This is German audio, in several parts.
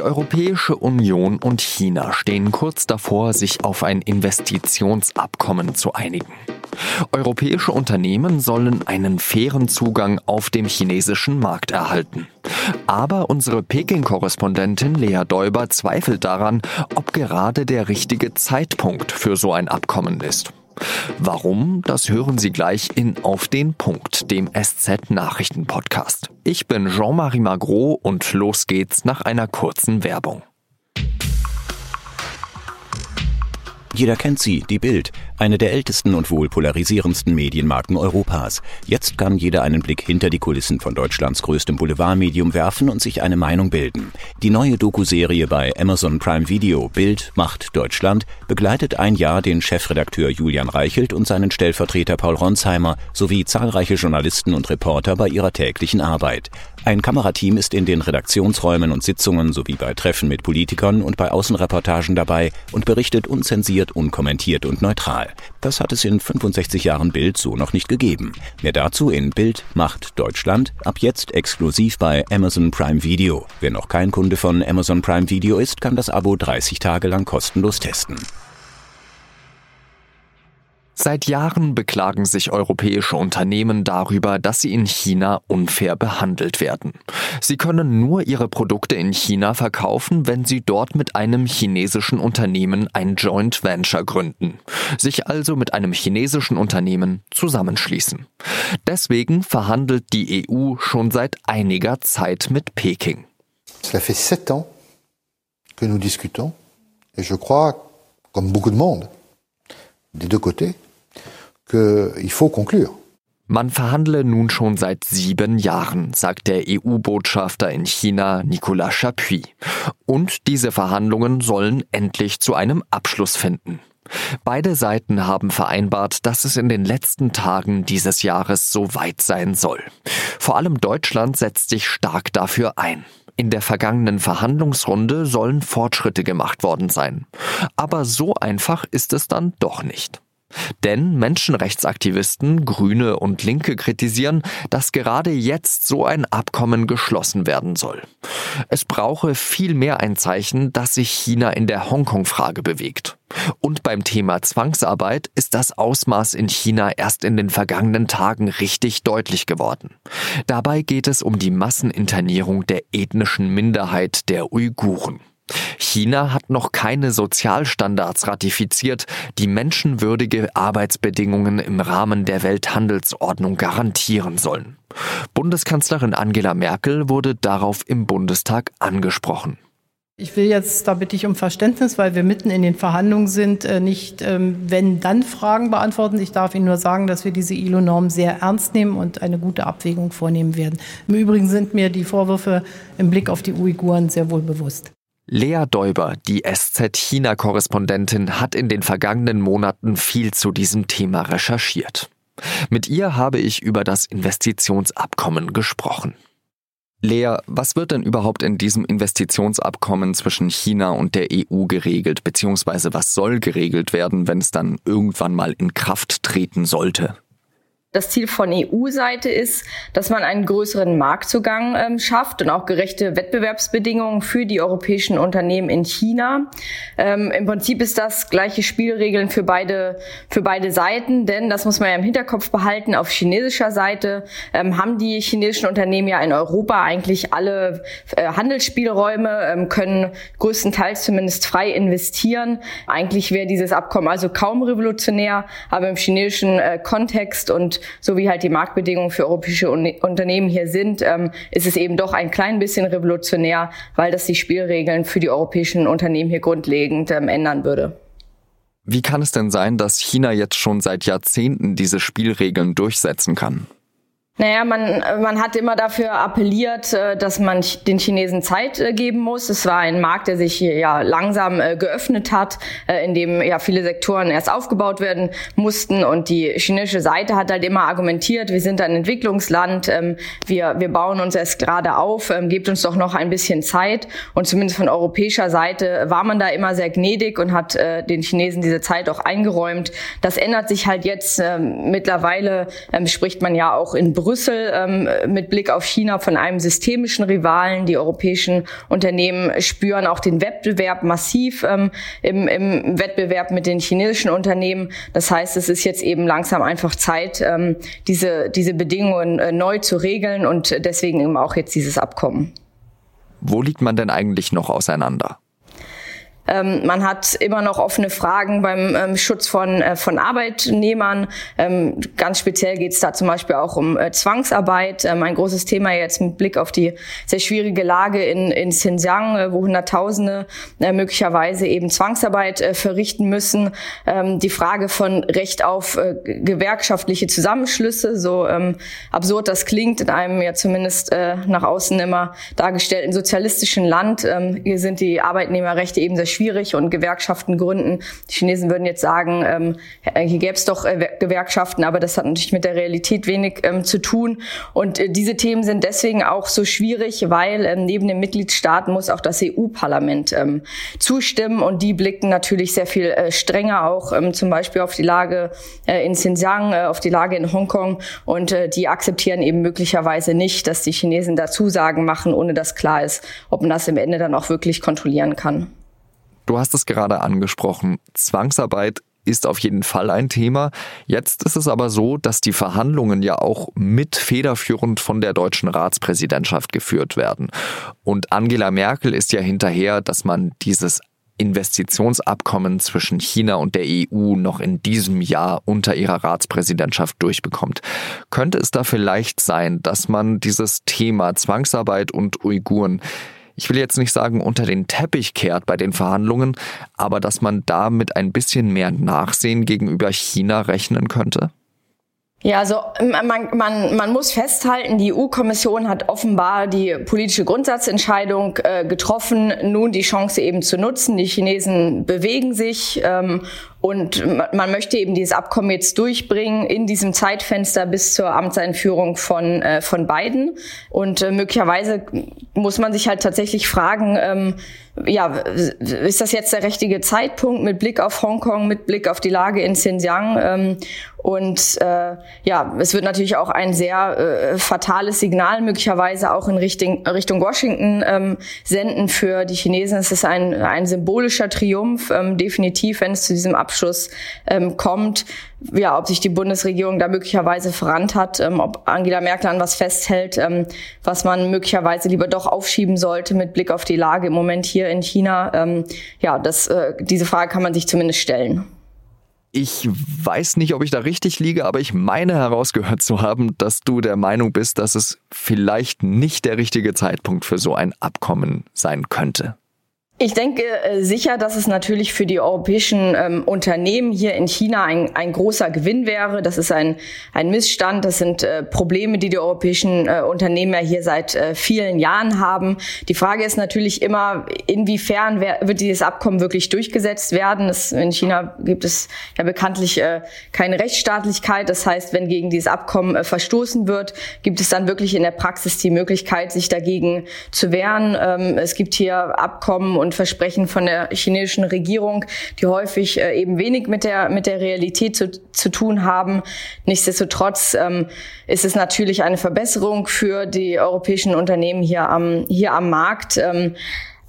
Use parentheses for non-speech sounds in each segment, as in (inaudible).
Die Europäische Union und China stehen kurz davor, sich auf ein Investitionsabkommen zu einigen. Europäische Unternehmen sollen einen fairen Zugang auf dem chinesischen Markt erhalten. Aber unsere Peking-Korrespondentin Lea Däuber zweifelt daran, ob gerade der richtige Zeitpunkt für so ein Abkommen ist. Warum? Das hören Sie gleich in Auf den Punkt, dem SZ-Nachrichten-Podcast. Ich bin Jean-Marie Magro und los geht's nach einer kurzen Werbung. Jeder kennt sie, die Bild, eine der ältesten und wohl polarisierendsten Medienmarken Europas. Jetzt kann jeder einen Blick hinter die Kulissen von Deutschlands größtem Boulevardmedium werfen und sich eine Meinung bilden. Die neue Doku-Serie bei Amazon Prime Video Bild macht Deutschland begleitet ein Jahr den Chefredakteur Julian Reichelt und seinen Stellvertreter Paul Ronsheimer sowie zahlreiche Journalisten und Reporter bei ihrer täglichen Arbeit. Ein Kamerateam ist in den Redaktionsräumen und Sitzungen sowie bei Treffen mit Politikern und bei Außenreportagen dabei und berichtet unzensiert, unkommentiert und neutral. Das hat es in 65 Jahren Bild so noch nicht gegeben. Mehr dazu in Bild macht Deutschland ab jetzt exklusiv bei Amazon Prime Video. Wer noch kein Kunde von Amazon Prime Video ist, kann das Abo 30 Tage lang kostenlos testen. Seit Jahren beklagen sich europäische Unternehmen darüber, dass sie in China unfair behandelt werden. Sie können nur ihre Produkte in China verkaufen, wenn sie dort mit einem chinesischen Unternehmen ein Joint Venture gründen, sich also mit einem chinesischen Unternehmen zusammenschließen. Deswegen verhandelt die EU schon seit einiger Zeit mit Peking. Cela fait sept ans que nous discutons et je crois, comme beaucoup de monde, des deux côtés, Man verhandle nun schon seit sieben Jahren, sagt der EU-Botschafter in China Nicolas Chapuis. Und diese Verhandlungen sollen endlich zu einem Abschluss finden. Beide Seiten haben vereinbart, dass es in den letzten Tagen dieses Jahres so weit sein soll. Vor allem Deutschland setzt sich stark dafür ein. In der vergangenen Verhandlungsrunde sollen Fortschritte gemacht worden sein. Aber so einfach ist es dann doch nicht. Denn Menschenrechtsaktivisten, Grüne und Linke kritisieren, dass gerade jetzt so ein Abkommen geschlossen werden soll. Es brauche vielmehr ein Zeichen, dass sich China in der Hongkong-Frage bewegt. Und beim Thema Zwangsarbeit ist das Ausmaß in China erst in den vergangenen Tagen richtig deutlich geworden. Dabei geht es um die Masseninternierung der ethnischen Minderheit der Uiguren. China hat noch keine Sozialstandards ratifiziert, die menschenwürdige Arbeitsbedingungen im Rahmen der Welthandelsordnung garantieren sollen. Bundeskanzlerin Angela Merkel wurde darauf im Bundestag angesprochen. Ich will jetzt, da bitte ich um Verständnis, weil wir mitten in den Verhandlungen sind, äh, nicht ähm, wenn dann Fragen beantworten. Ich darf Ihnen nur sagen, dass wir diese ILO-Norm sehr ernst nehmen und eine gute Abwägung vornehmen werden. Im Übrigen sind mir die Vorwürfe im Blick auf die Uiguren sehr wohl bewusst. Lea Däuber, die SZ-China-Korrespondentin, hat in den vergangenen Monaten viel zu diesem Thema recherchiert. Mit ihr habe ich über das Investitionsabkommen gesprochen. Lea, was wird denn überhaupt in diesem Investitionsabkommen zwischen China und der EU geregelt, beziehungsweise was soll geregelt werden, wenn es dann irgendwann mal in Kraft treten sollte? Das Ziel von EU-Seite ist, dass man einen größeren Marktzugang ähm, schafft und auch gerechte Wettbewerbsbedingungen für die europäischen Unternehmen in China. Ähm, Im Prinzip ist das gleiche Spielregeln für beide, für beide Seiten, denn das muss man ja im Hinterkopf behalten. Auf chinesischer Seite ähm, haben die chinesischen Unternehmen ja in Europa eigentlich alle äh, Handelsspielräume, ähm, können größtenteils zumindest frei investieren. Eigentlich wäre dieses Abkommen also kaum revolutionär, aber im chinesischen äh, Kontext und so wie halt die Marktbedingungen für europäische Unternehmen hier sind, ähm, ist es eben doch ein klein bisschen revolutionär, weil das die Spielregeln für die europäischen Unternehmen hier grundlegend ähm, ändern würde. Wie kann es denn sein, dass China jetzt schon seit Jahrzehnten diese Spielregeln durchsetzen kann? Naja, man, man hat immer dafür appelliert, äh, dass man den Chinesen Zeit äh, geben muss. Es war ein Markt, der sich ja langsam äh, geöffnet hat, in dem ja viele Sektoren erst aufgebaut werden mussten. Und die chinesische Seite hat halt immer argumentiert, wir sind ein Entwicklungsland, ähm, wir, wir bauen uns erst gerade auf, ähm, gebt uns doch noch ein bisschen Zeit. Und zumindest von europäischer Seite war man da immer sehr gnädig und hat den Chinesen diese Zeit auch eingeräumt. Das ändert sich halt jetzt. Ähm, mittlerweile spricht man ja auch in Brüssel Brüssel ähm, mit Blick auf China von einem systemischen Rivalen. Die europäischen Unternehmen spüren auch den Wettbewerb massiv ähm, im, im Wettbewerb mit den chinesischen Unternehmen. Das heißt, es ist jetzt eben langsam einfach Zeit, ähm, diese, diese Bedingungen äh, neu zu regeln und deswegen eben auch jetzt dieses Abkommen. Wo liegt man denn eigentlich noch auseinander? Ähm, man hat immer noch offene Fragen beim ähm, Schutz von, äh, von Arbeitnehmern. Ähm, ganz speziell geht es da zum Beispiel auch um äh, Zwangsarbeit. Ähm, ein großes Thema jetzt mit Blick auf die sehr schwierige Lage in, in Xinjiang, äh, wo Hunderttausende äh, möglicherweise eben Zwangsarbeit äh, verrichten müssen. Ähm, die Frage von Recht auf äh, gewerkschaftliche Zusammenschlüsse, so ähm, absurd das klingt, in einem ja zumindest nach außen immer dargestellten sozialistischen Land. hier sind die Arbeitnehmerrechte eben sehr schwierig schwierig und Gewerkschaften gründen. Die Chinesen würden jetzt sagen, ähm, hier gäbe es doch äh, Gewerkschaften, aber das hat natürlich mit der Realität wenig ähm, zu tun. Und äh, diese Themen sind deswegen auch so schwierig, weil ähm, neben den Mitgliedstaaten muss auch das EU-Parlament ähm, zustimmen und die blicken natürlich sehr viel äh, strenger auch ähm, zum Beispiel auf die Lage äh, in Xinjiang, äh, auf die Lage in Hongkong und äh, die akzeptieren eben möglicherweise nicht, dass die Chinesen da Zusagen machen, ohne dass klar ist, ob man das im Ende dann auch wirklich kontrollieren kann. Du hast es gerade angesprochen. Zwangsarbeit ist auf jeden Fall ein Thema. Jetzt ist es aber so, dass die Verhandlungen ja auch mit federführend von der deutschen Ratspräsidentschaft geführt werden. Und Angela Merkel ist ja hinterher, dass man dieses Investitionsabkommen zwischen China und der EU noch in diesem Jahr unter ihrer Ratspräsidentschaft durchbekommt. Könnte es da vielleicht sein, dass man dieses Thema Zwangsarbeit und Uiguren ich will jetzt nicht sagen, unter den Teppich kehrt bei den Verhandlungen, aber dass man da mit ein bisschen mehr Nachsehen gegenüber China rechnen könnte? Ja, also man, man, man muss festhalten, die EU-Kommission hat offenbar die politische Grundsatzentscheidung äh, getroffen, nun die Chance eben zu nutzen. Die Chinesen bewegen sich ähm, und man möchte eben dieses Abkommen jetzt durchbringen in diesem Zeitfenster bis zur Amtseinführung von, äh, von Biden. Und äh, möglicherweise muss man sich halt tatsächlich fragen, ähm, ja, ist das jetzt der richtige Zeitpunkt mit Blick auf Hongkong, mit Blick auf die Lage in Xinjiang? Ähm, und äh, ja, es wird natürlich auch ein sehr äh, fatales Signal möglicherweise auch in Richtung, Richtung Washington ähm, senden für die Chinesen. Es ist ein, ein symbolischer Triumph, ähm, definitiv, wenn es zu diesem Abschluss ähm, kommt. Ja, ob sich die Bundesregierung da möglicherweise verrannt hat, ähm, ob Angela Merkel an was festhält, ähm, was man möglicherweise lieber doch aufschieben sollte mit Blick auf die Lage im Moment hier in China. Ähm, ja, das, äh, diese Frage kann man sich zumindest stellen. Ich weiß nicht, ob ich da richtig liege, aber ich meine herausgehört zu haben, dass du der Meinung bist, dass es vielleicht nicht der richtige Zeitpunkt für so ein Abkommen sein könnte. Ich denke äh, sicher, dass es natürlich für die europäischen ähm, Unternehmen hier in China ein, ein großer Gewinn wäre. Das ist ein, ein Missstand. Das sind äh, Probleme, die die europäischen äh, Unternehmen ja hier seit äh, vielen Jahren haben. Die Frage ist natürlich immer, inwiefern wer, wird dieses Abkommen wirklich durchgesetzt werden. Es, in China gibt es ja bekanntlich äh, keine Rechtsstaatlichkeit. Das heißt, wenn gegen dieses Abkommen verstoßen wird, gibt es dann wirklich in der Praxis die Möglichkeit, sich dagegen zu wehren. Ähm, es gibt hier Abkommen und und Versprechen von der chinesischen Regierung, die häufig äh, eben wenig mit der, mit der Realität zu, zu tun haben. Nichtsdestotrotz ähm, ist es natürlich eine Verbesserung für die europäischen Unternehmen hier am, hier am Markt. Ähm,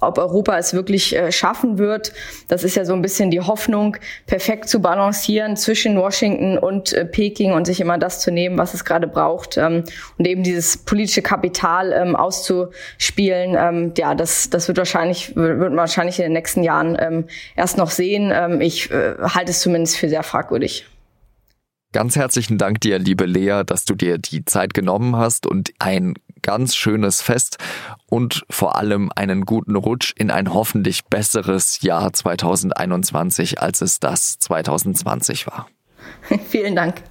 ob Europa es wirklich äh, schaffen wird. Das ist ja so ein bisschen die Hoffnung, perfekt zu balancieren zwischen Washington und äh, Peking und sich immer das zu nehmen, was es gerade braucht ähm, und eben dieses politische Kapital ähm, auszuspielen. Ähm, ja, das, das wird wahrscheinlich, wird man wahrscheinlich in den nächsten Jahren erst noch sehen. Ich äh, halte es zumindest für sehr fragwürdig. Ganz herzlichen Dank dir, liebe Lea, dass du dir die Zeit genommen hast und ein ganz schönes Fest und vor allem einen guten Rutsch in ein hoffentlich besseres Jahr 2021, als es das 2020 war. (laughs) Vielen Dank.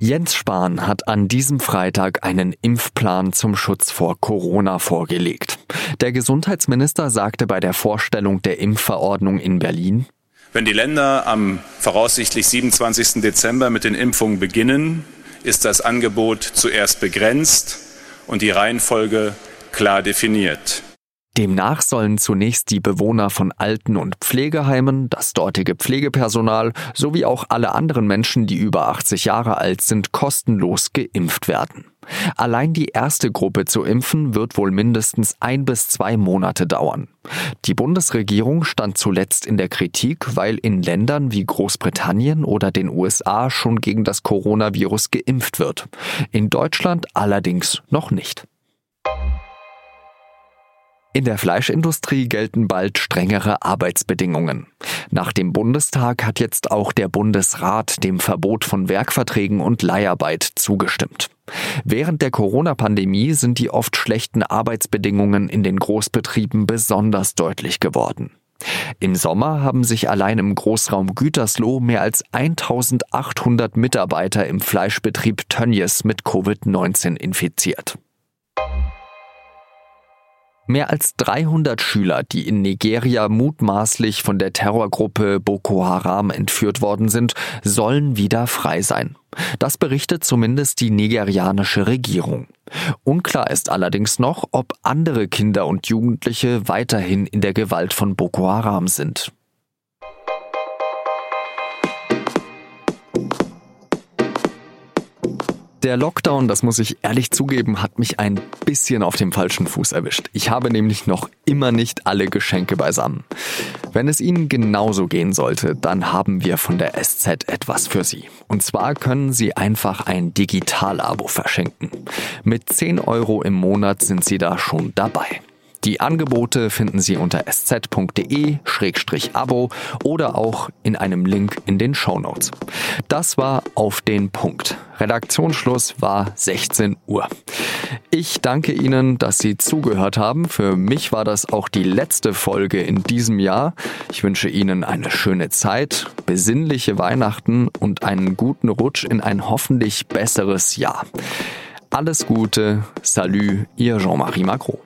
Jens Spahn hat an diesem Freitag einen Impfplan zum Schutz vor Corona vorgelegt. Der Gesundheitsminister sagte bei der Vorstellung der Impfverordnung in Berlin, wenn die Länder am voraussichtlich 27. Dezember mit den Impfungen beginnen, ist das Angebot zuerst begrenzt und die Reihenfolge klar definiert. Demnach sollen zunächst die Bewohner von Alten- und Pflegeheimen, das dortige Pflegepersonal sowie auch alle anderen Menschen, die über 80 Jahre alt sind, kostenlos geimpft werden. Allein die erste Gruppe zu impfen wird wohl mindestens ein bis zwei Monate dauern. Die Bundesregierung stand zuletzt in der Kritik, weil in Ländern wie Großbritannien oder den USA schon gegen das Coronavirus geimpft wird. In Deutschland allerdings noch nicht. In der Fleischindustrie gelten bald strengere Arbeitsbedingungen. Nach dem Bundestag hat jetzt auch der Bundesrat dem Verbot von Werkverträgen und Leiharbeit zugestimmt. Während der Corona-Pandemie sind die oft schlechten Arbeitsbedingungen in den Großbetrieben besonders deutlich geworden. Im Sommer haben sich allein im Großraum Gütersloh mehr als 1800 Mitarbeiter im Fleischbetrieb Tönnies mit Covid-19 infiziert. Mehr als 300 Schüler, die in Nigeria mutmaßlich von der Terrorgruppe Boko Haram entführt worden sind, sollen wieder frei sein. Das berichtet zumindest die nigerianische Regierung. Unklar ist allerdings noch, ob andere Kinder und Jugendliche weiterhin in der Gewalt von Boko Haram sind. Der Lockdown, das muss ich ehrlich zugeben, hat mich ein bisschen auf dem falschen Fuß erwischt. Ich habe nämlich noch immer nicht alle Geschenke beisammen. Wenn es Ihnen genauso gehen sollte, dann haben wir von der SZ etwas für Sie. Und zwar können Sie einfach ein Digital-Abo verschenken. Mit 10 Euro im Monat sind Sie da schon dabei. Die Angebote finden Sie unter sz.de-abo oder auch in einem Link in den Show Notes. Das war auf den Punkt. Redaktionsschluss war 16 Uhr. Ich danke Ihnen, dass Sie zugehört haben. Für mich war das auch die letzte Folge in diesem Jahr. Ich wünsche Ihnen eine schöne Zeit, besinnliche Weihnachten und einen guten Rutsch in ein hoffentlich besseres Jahr. Alles Gute, Salü, Ihr Jean-Marie Macron.